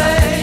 say.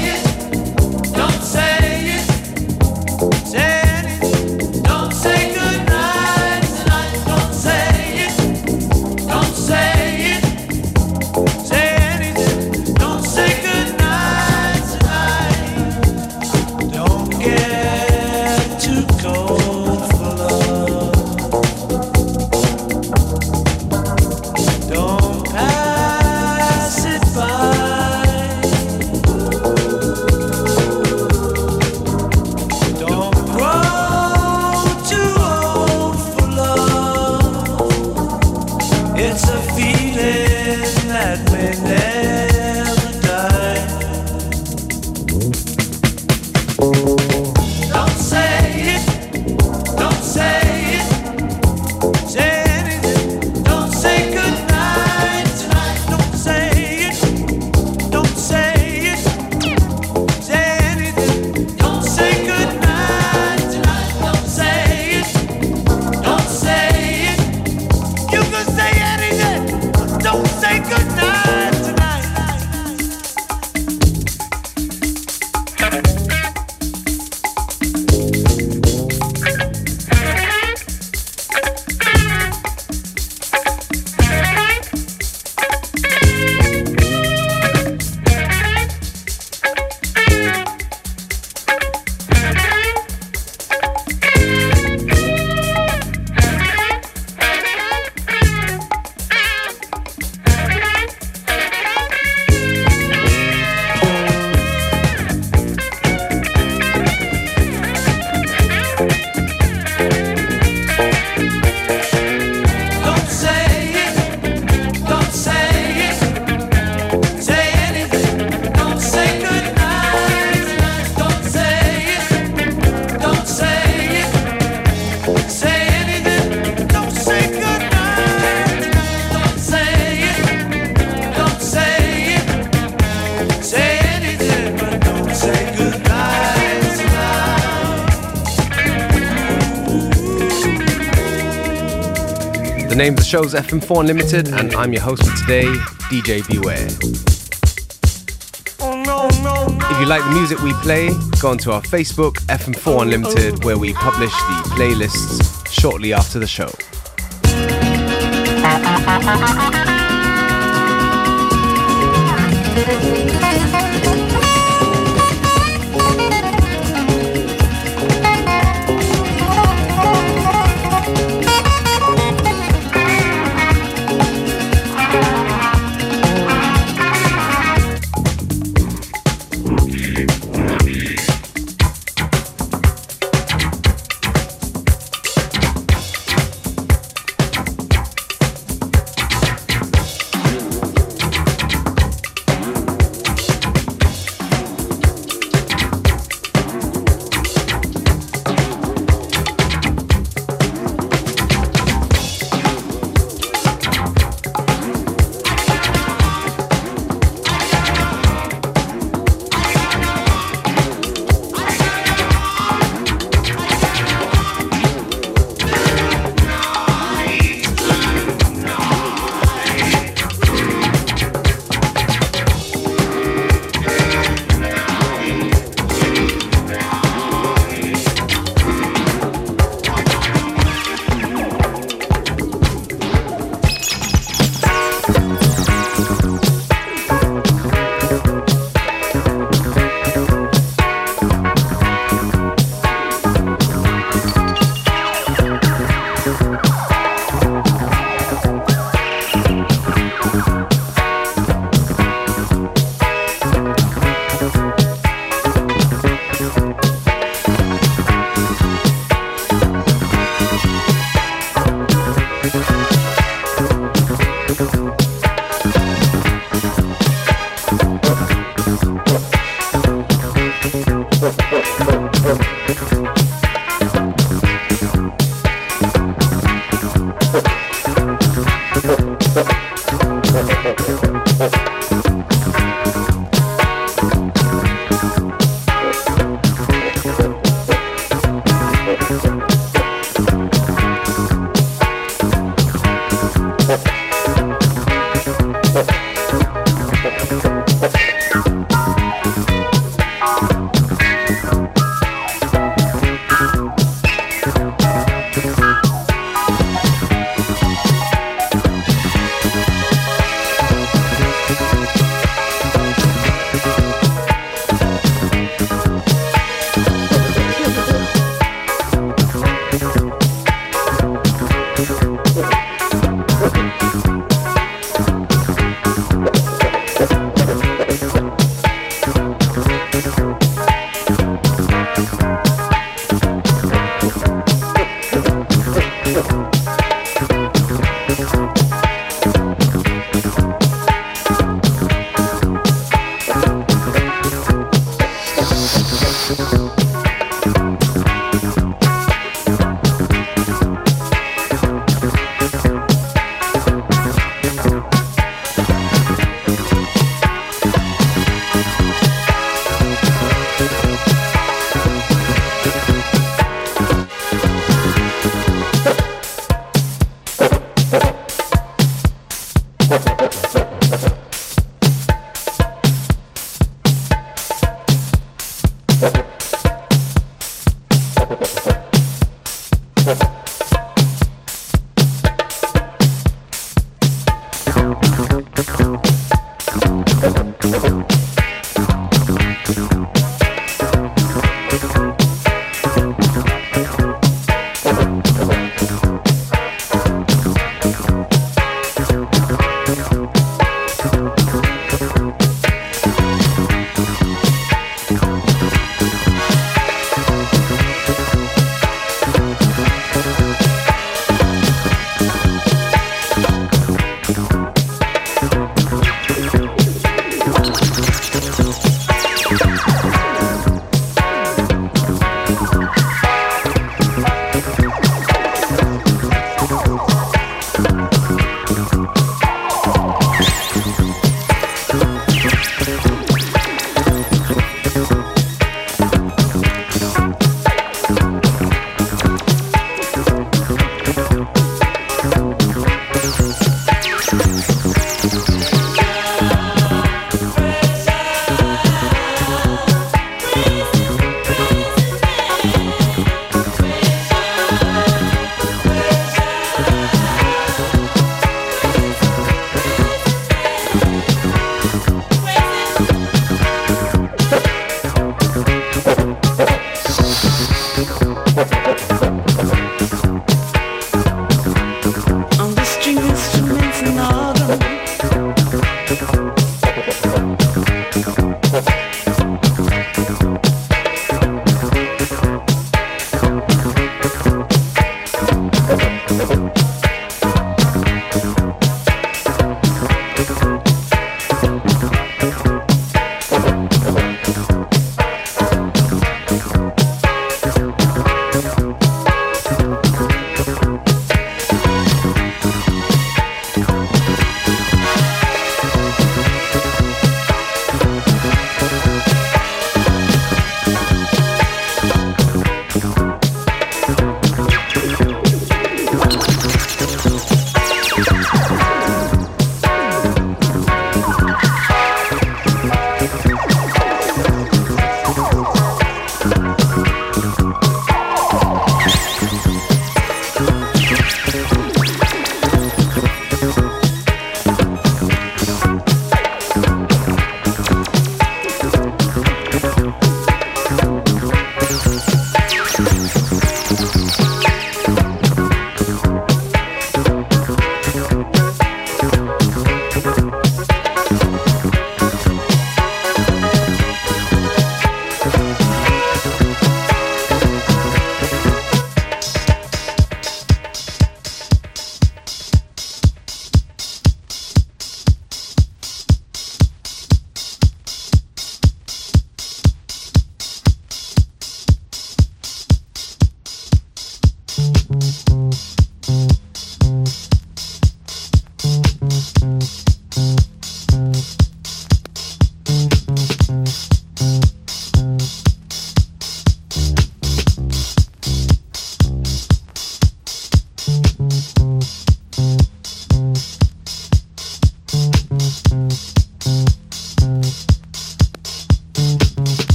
Name of the show is FM4 Unlimited, and I'm your host for today, DJ Beware. Oh, if you like the music we play, go onto our Facebook, FM4 Unlimited, oh. where we publish the playlists shortly after the show.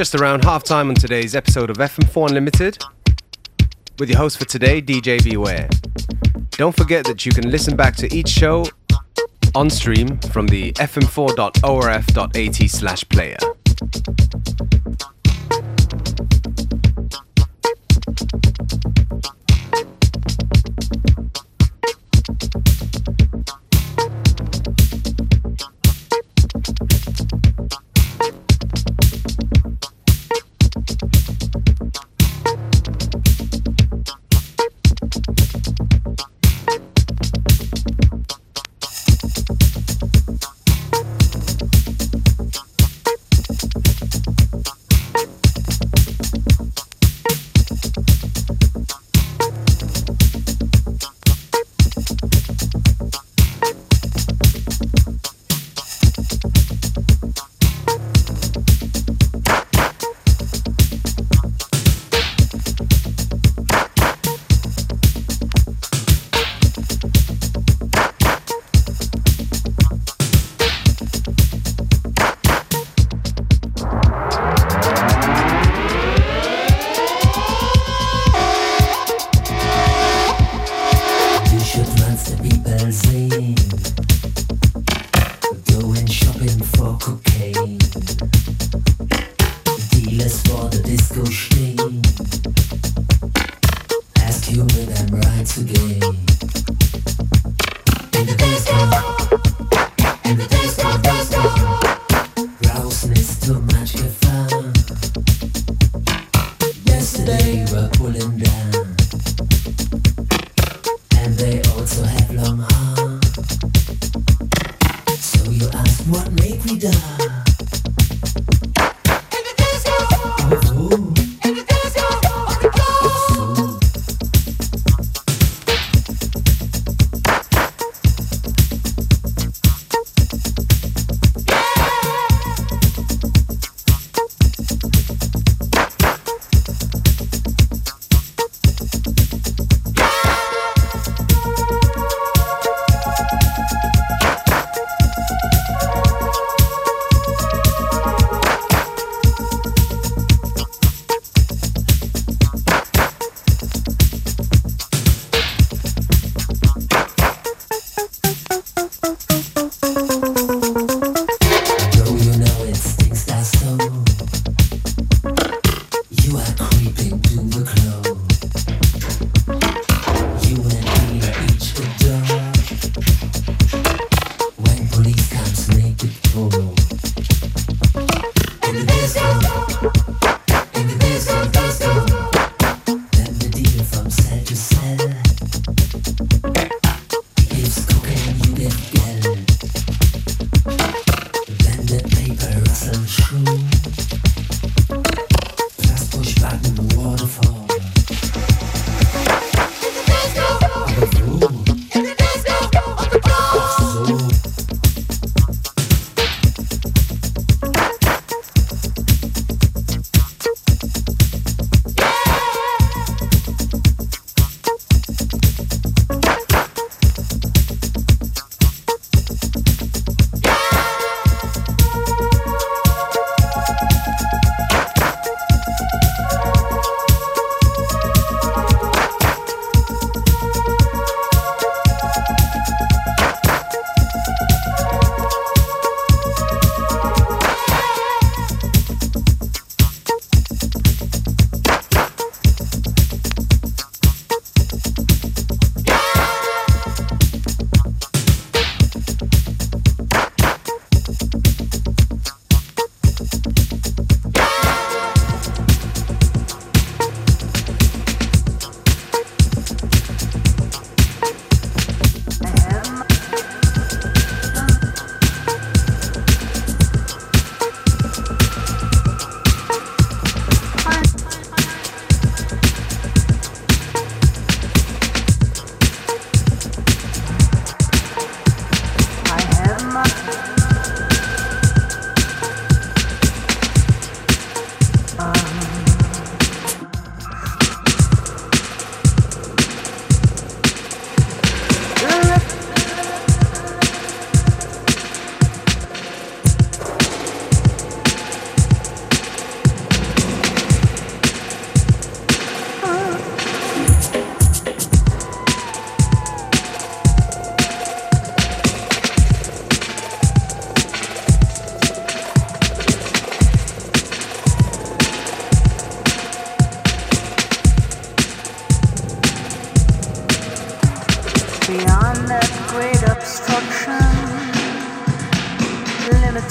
Just around half time on today's episode of FM4 Unlimited with your host for today, DJ Beware. Don't forget that you can listen back to each show on stream from the fm4.orf.at slash player.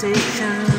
station